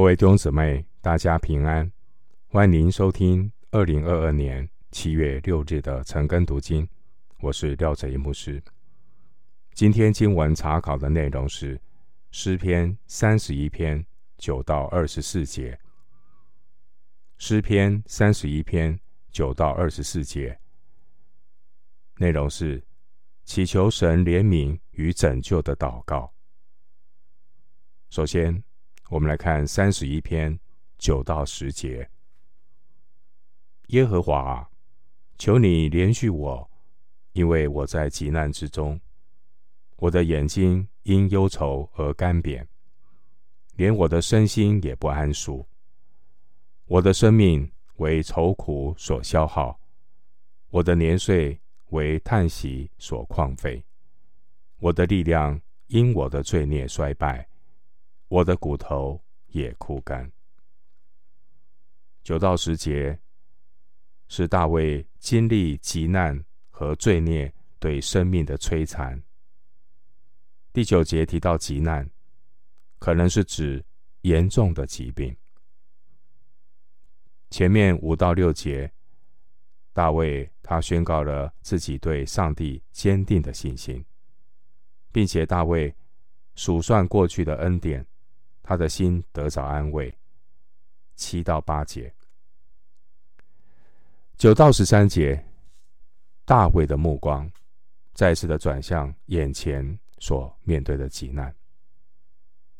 各位弟兄姊妹，大家平安！欢迎收听二零二二年七月六日的晨更读经，我是廖哲一牧师。今天经文查考的内容是诗篇三十一篇九到二十四节。诗篇三十一篇九到二十四节，内容是祈求神怜悯与拯救的祷告。首先，我们来看三十一篇九到十节。耶和华啊，求你怜恤我，因为我在急难之中，我的眼睛因忧愁而干瘪，连我的身心也不安舒。我的生命为愁苦所消耗，我的年岁为叹息所旷废，我的力量因我的罪孽衰败。我的骨头也枯干。九到十节是大卫经历急难和罪孽对生命的摧残。第九节提到急难，可能是指严重的疾病。前面五到六节，大卫他宣告了自己对上帝坚定的信心，并且大卫数算过去的恩典。他的心得着安慰。七到八节，九到十三节，大卫的目光再次的转向眼前所面对的急难。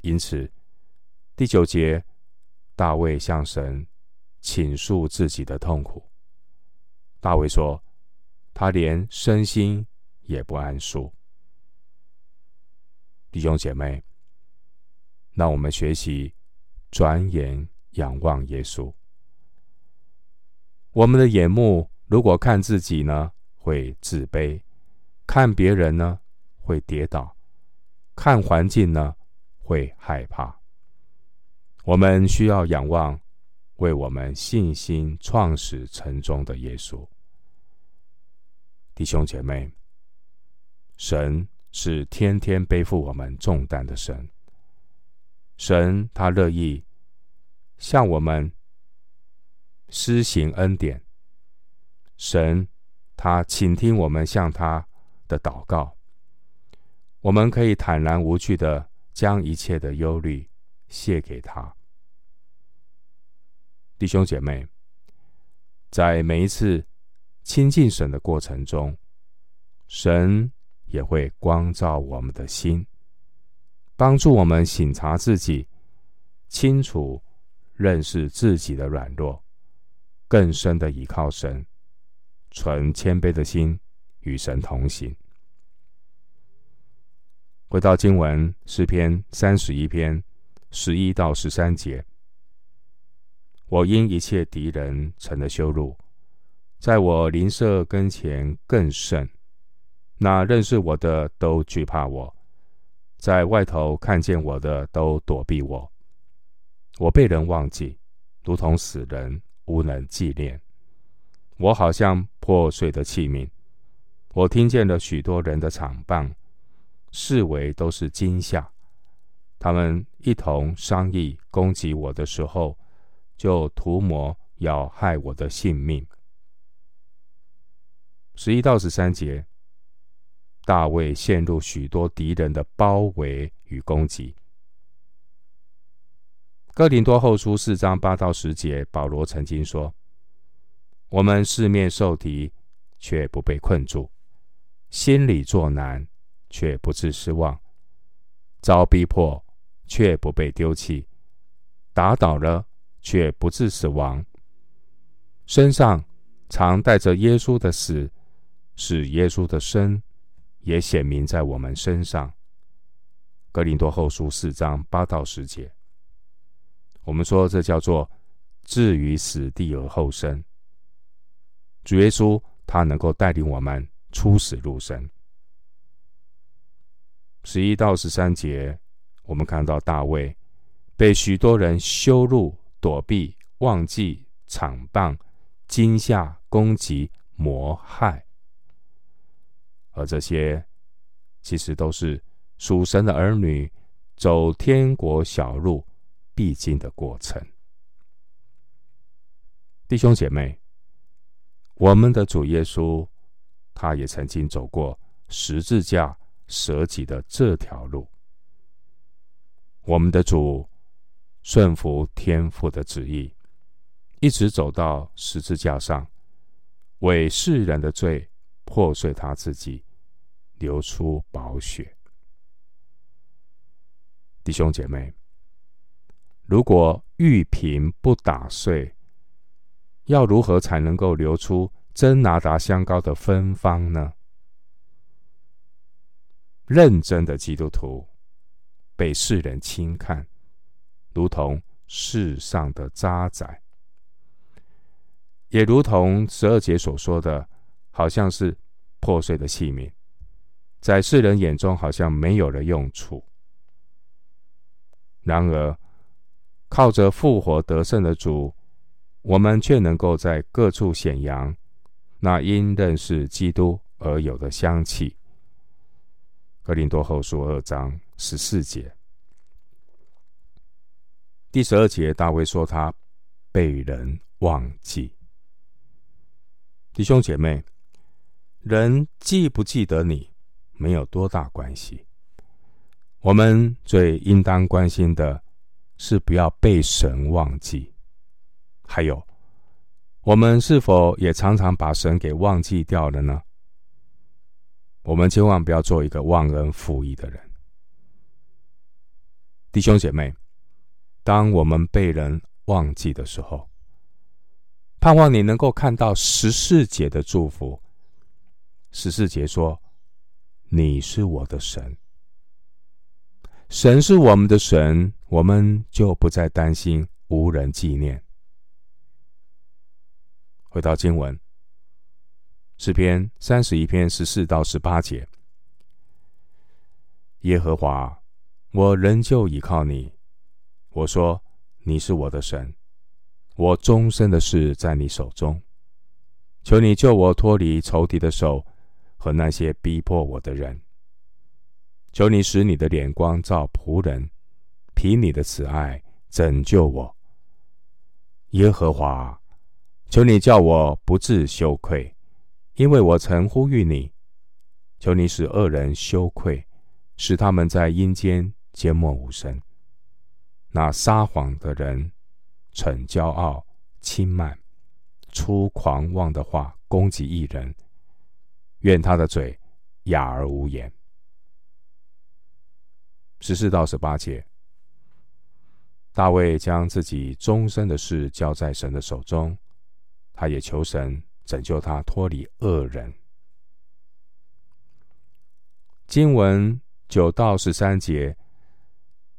因此，第九节，大卫向神倾诉自己的痛苦。大卫说：“他连身心也不安舒。”弟兄姐妹。让我们学习转眼仰望耶稣。我们的眼目如果看自己呢，会自卑；看别人呢，会跌倒；看环境呢，会害怕。我们需要仰望为我们信心创始成终的耶稣。弟兄姐妹，神是天天背负我们重担的神。神他乐意向我们施行恩典，神他倾听我们向他的祷告，我们可以坦然无惧的将一切的忧虑卸给他。弟兄姐妹，在每一次亲近神的过程中，神也会光照我们的心。帮助我们省察自己，清楚认识自己的软弱，更深的倚靠神，存谦卑的心与神同行。回到经文诗篇三十一篇十一到十三节，我因一切敌人成了羞辱，在我邻舍跟前更甚，那认识我的都惧怕我。在外头看见我的都躲避我，我被人忘记，如同死人，无人纪念。我好像破碎的器皿。我听见了许多人的场棒，四围都是惊吓。他们一同商议攻击我的时候，就图谋要害我的性命。十一到十三节。大卫陷入许多敌人的包围与攻击。哥林多后书四章八到十节，保罗曾经说：“我们四面受敌，却不被困住；心里作难，却不致失望；遭逼迫，却不被丢弃；打倒了，却不致死亡。身上常带着耶稣的死，使耶稣的生。”也显明在我们身上。哥林多后书四章八到十节，我们说这叫做置于死地而后生。主耶稣他能够带领我们出死入生。十一到十三节，我们看到大卫被许多人羞辱、躲避、忘记、惨棒、惊吓、攻击、谋害。而这些，其实都是属神的儿女走天国小路必经的过程。弟兄姐妹，我们的主耶稣，他也曾经走过十字架舍己的这条路。我们的主顺服天父的旨意，一直走到十字架上，为世人的罪破碎他自己，流出宝血。弟兄姐妹，如果玉瓶不打碎，要如何才能够流出真拿达香膏的芬芳呢？认真的基督徒被世人轻看，如同世上的渣滓，也如同十二节所说的，好像是破碎的器皿，在世人眼中好像没有了用处。然而，靠着复活得胜的主，我们却能够在各处显扬那因认识基督而有的香气。哥林多后书二章十四节，第十二节，大卫说他被人忘记。弟兄姐妹，人记不记得你，没有多大关系。我们最应当关心的是不要被神忘记，还有，我们是否也常常把神给忘记掉了呢？我们千万不要做一个忘恩负义的人。弟兄姐妹，当我们被人忘记的时候，盼望你能够看到十四节的祝福。十四节说：“你是我的神。”神是我们的神，我们就不再担心无人纪念。回到经文，诗篇三十一篇十四到十八节：耶和华，我仍旧倚靠你。我说你是我的神，我终身的事在你手中。求你救我脱离仇敌的手和那些逼迫我的人。求你使你的脸光照仆人，凭你的慈爱拯救我，耶和华。求你叫我不致羞愧，因为我曾呼吁你。求你使恶人羞愧，使他们在阴间缄默无声。那撒谎的人，逞骄傲、轻慢，出狂妄的话攻击一人，愿他的嘴哑而无言。十四到十八节，大卫将自己终身的事交在神的手中，他也求神拯救他脱离恶人。经文九到十三节，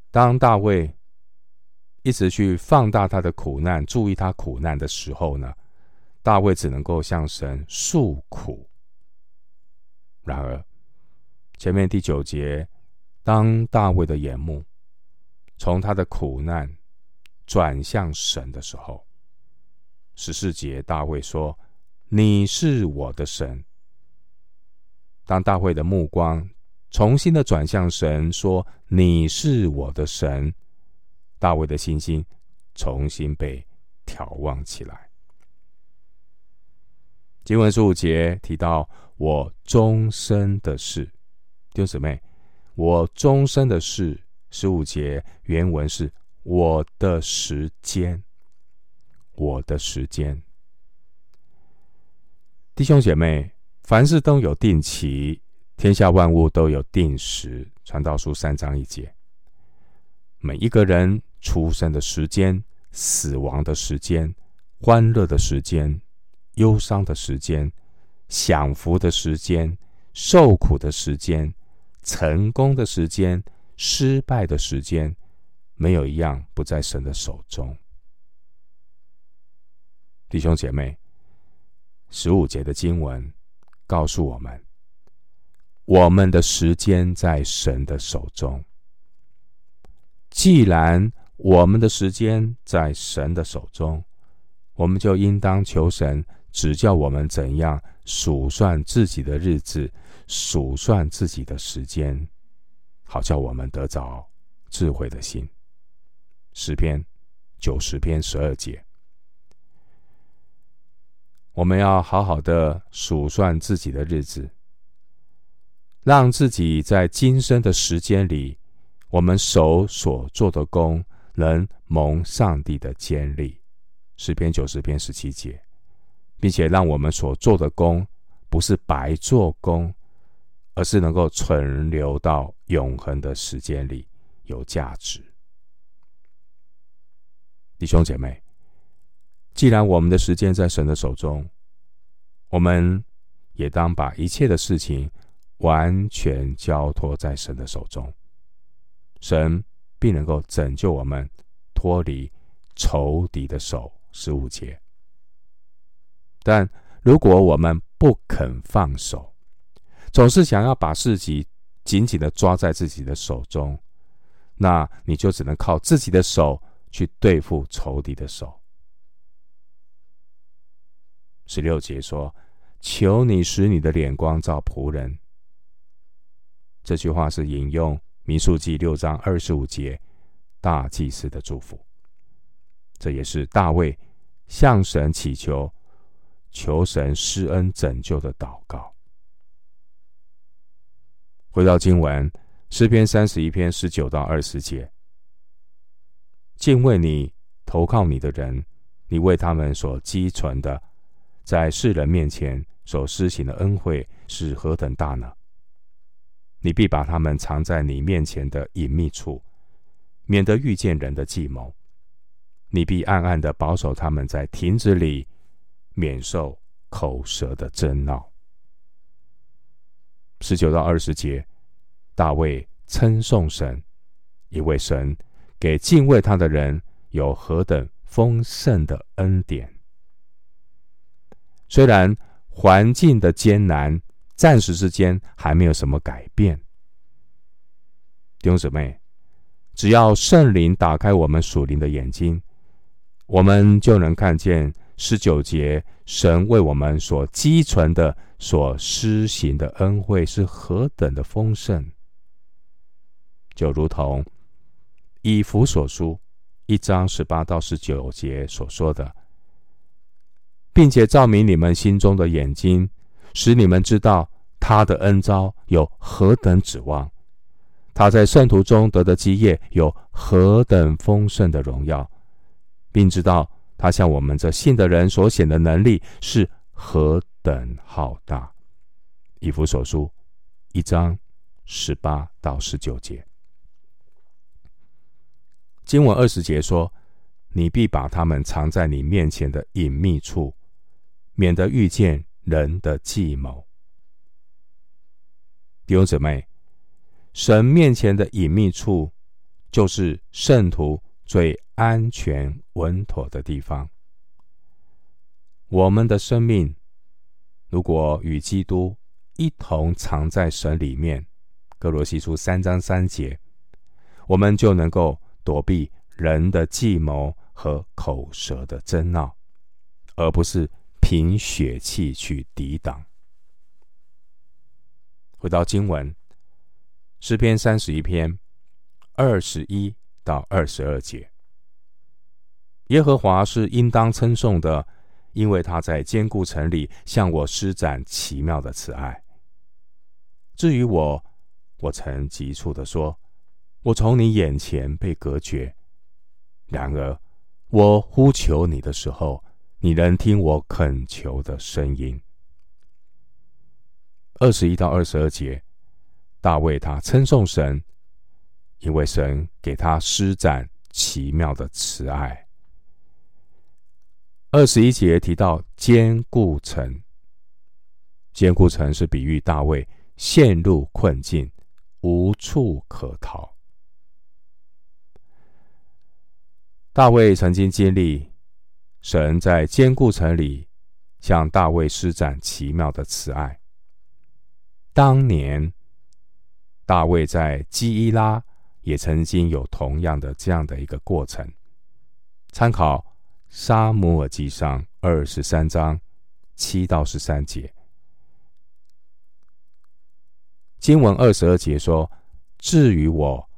当大卫一直去放大他的苦难，注意他苦难的时候呢，大卫只能够向神诉苦。然而，前面第九节。当大卫的眼目从他的苦难转向神的时候，十四节大卫说：“你是我的神。”当大卫的目光重新的转向神，说：“你是我的神。”大卫的信心重新被眺望起来。经文十五节提到：“我终身的事，弟兄姊妹。”我终身的事，十五节原文是我的时间，我的时间。弟兄姐妹，凡事都有定期，天下万物都有定时。传道书三章一节，每一个人出生的时间、死亡的时间、欢乐的时间、忧伤的时间、享福的时间、受苦的时间。成功的时间，失败的时间，没有一样不在神的手中。弟兄姐妹，十五节的经文告诉我们，我们的时间在神的手中。既然我们的时间在神的手中，我们就应当求神指教我们怎样数算自己的日子。数算自己的时间，好叫我们得着智慧的心。诗篇九十篇十二节。我们要好好的数算自己的日子，让自己在今生的时间里，我们手所做的工能蒙上帝的坚立。诗篇九十篇十七节，并且让我们所做的工不是白做工，而是能够存留到永恒的时间里，有价值。弟兄姐妹。既然我们的时间在神的手中，我们也当把一切的事情完全交托在神的手中，神必能够拯救我们脱离仇敌的手。十五节。但如果我们不肯放手，总是想要把自己紧紧的抓在自己的手中，那你就只能靠自己的手去对付仇敌的手。十六节说：“求你使你的脸光照仆人。”这句话是引用民数记六章二十五节大祭司的祝福。这也是大卫向神祈求、求神施恩拯救的祷告。回到经文，诗篇三十一篇十九到二十节：“敬畏你、投靠你的人，你为他们所积存的。”在世人面前所施行的恩惠是何等大呢？你必把他们藏在你面前的隐秘处，免得遇见人的计谋。你必暗暗的保守他们在亭子里，免受口舌的争闹。十九到二十节，大卫称颂神，因为神给敬畏他的人有何等丰盛的恩典。虽然环境的艰难，暂时之间还没有什么改变，弟兄姊妹，只要圣灵打开我们属灵的眼睛，我们就能看见十九节神为我们所积存的、所施行的恩惠是何等的丰盛。就如同以弗所书一章十八到十九节所说的。并且照明你们心中的眼睛，使你们知道他的恩召有何等指望，他在圣徒中得的基业有何等丰盛的荣耀，并知道他向我们这信的人所显的能力是何等浩大。以弗所书一章十八到十九节，经文二十节说：“你必把他们藏在你面前的隐秘处。”免得遇见人的计谋。弟兄姊妹，神面前的隐秘处，就是圣徒最安全稳妥的地方。我们的生命，如果与基督一同藏在神里面，歌罗西书三章三节，我们就能够躲避人的计谋和口舌的争闹，而不是。凭血气去抵挡。回到经文，诗篇三十一篇二十一到二十二节：耶和华是应当称颂的，因为他在坚固城里向我施展奇妙的慈爱。至于我，我曾急促地说：“我从你眼前被隔绝。”然而，我呼求你的时候，你能听我恳求的声音。二十一到二十二节，大卫他称颂神，因为神给他施展奇妙的慈爱。二十一节提到坚固城，坚固城是比喻大卫陷入困境，无处可逃。大卫曾经经历。神在坚固城里向大卫施展奇妙的慈爱。当年大卫在基伊拉也曾经有同样的这样的一个过程。参考《撒母耳记上》二十三章七到十三节，经文二十二节说：“至于我，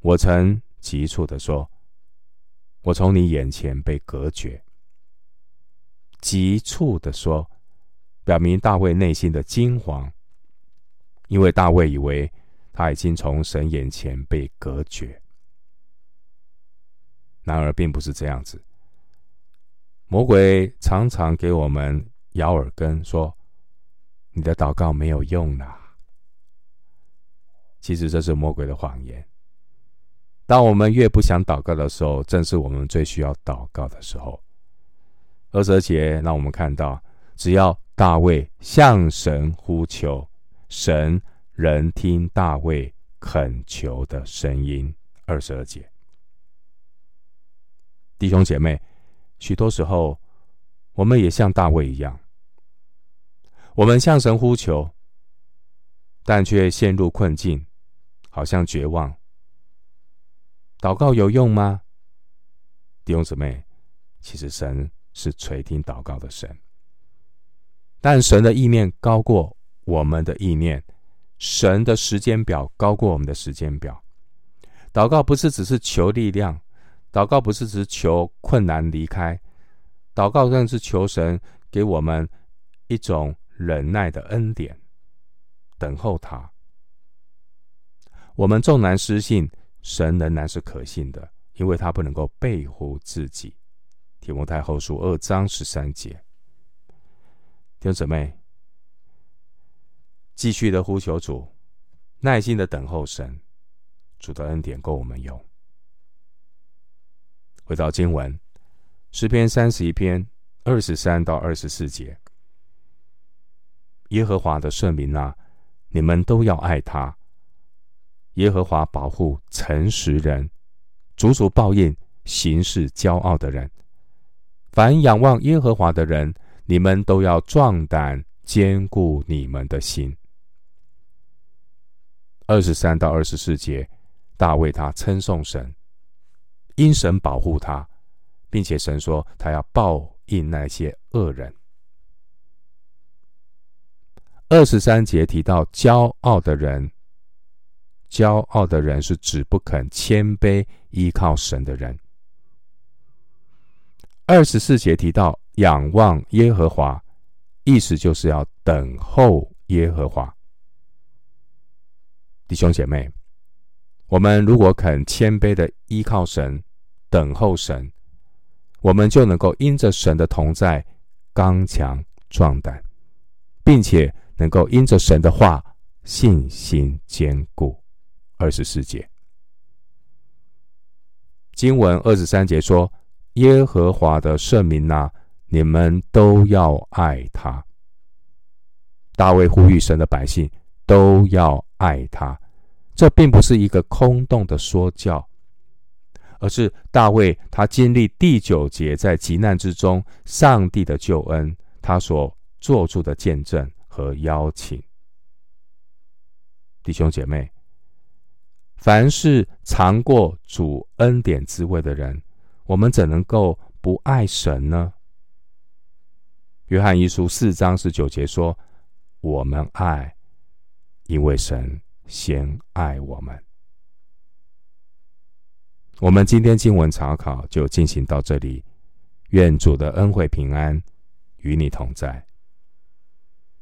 我曾急促地说，我从你眼前被隔绝。”急促地说，表明大卫内心的惊惶，因为大卫以为他已经从神眼前被隔绝。然而，并不是这样子。魔鬼常常给我们咬耳根，说：“你的祷告没有用啦。”其实这是魔鬼的谎言。当我们越不想祷告的时候，正是我们最需要祷告的时候。二十二节让我们看到，只要大卫向神呼求，神人听大卫恳求的声音。二十二节，弟兄姐妹，许多时候我们也像大卫一样，我们向神呼求，但却陷入困境。好像绝望，祷告有用吗？弟兄姊妹，其实神是垂听祷告的神，但神的意念高过我们的意念，神的时间表高过我们的时间表。祷告不是只是求力量，祷告不是只求困难离开，祷告更是求神给我们一种忍耐的恩典，等候他。我们纵然失信，神仍然是可信的，因为他不能够背乎自己。提摩太后书二章十三节，弟兄姊妹，继续的呼求主，耐心的等候神，主的恩典够我们用。回到经文，诗篇三十一篇二十三到二十四节，耶和华的圣名啊，你们都要爱他。耶和华保护诚实人，主主报应行事骄傲的人。凡仰望耶和华的人，你们都要壮胆，坚固你们的心。二十三到二十四节，大卫他称颂神，因神保护他，并且神说他要报应那些恶人。二十三节提到骄傲的人。骄傲的人是指不肯谦卑依靠神的人。二十四节提到仰望耶和华，意思就是要等候耶和华。弟兄姐妹，我们如果肯谦卑的依靠神，等候神，我们就能够因着神的同在，刚强壮胆，并且能够因着神的话，信心坚固。二十四节，经文二十三节说：“耶和华的圣名呐、你们都要爱他。”大卫呼吁神的百姓都要爱他，这并不是一个空洞的说教，而是大卫他经历第九节在急难之中上帝的救恩，他所做出的见证和邀请。弟兄姐妹。凡是尝过主恩典滋味的人，我们怎能够不爱神呢？约翰一书四章十九节说：“我们爱，因为神先爱我们。”我们今天经文查考就进行到这里，愿主的恩惠平安与你同在。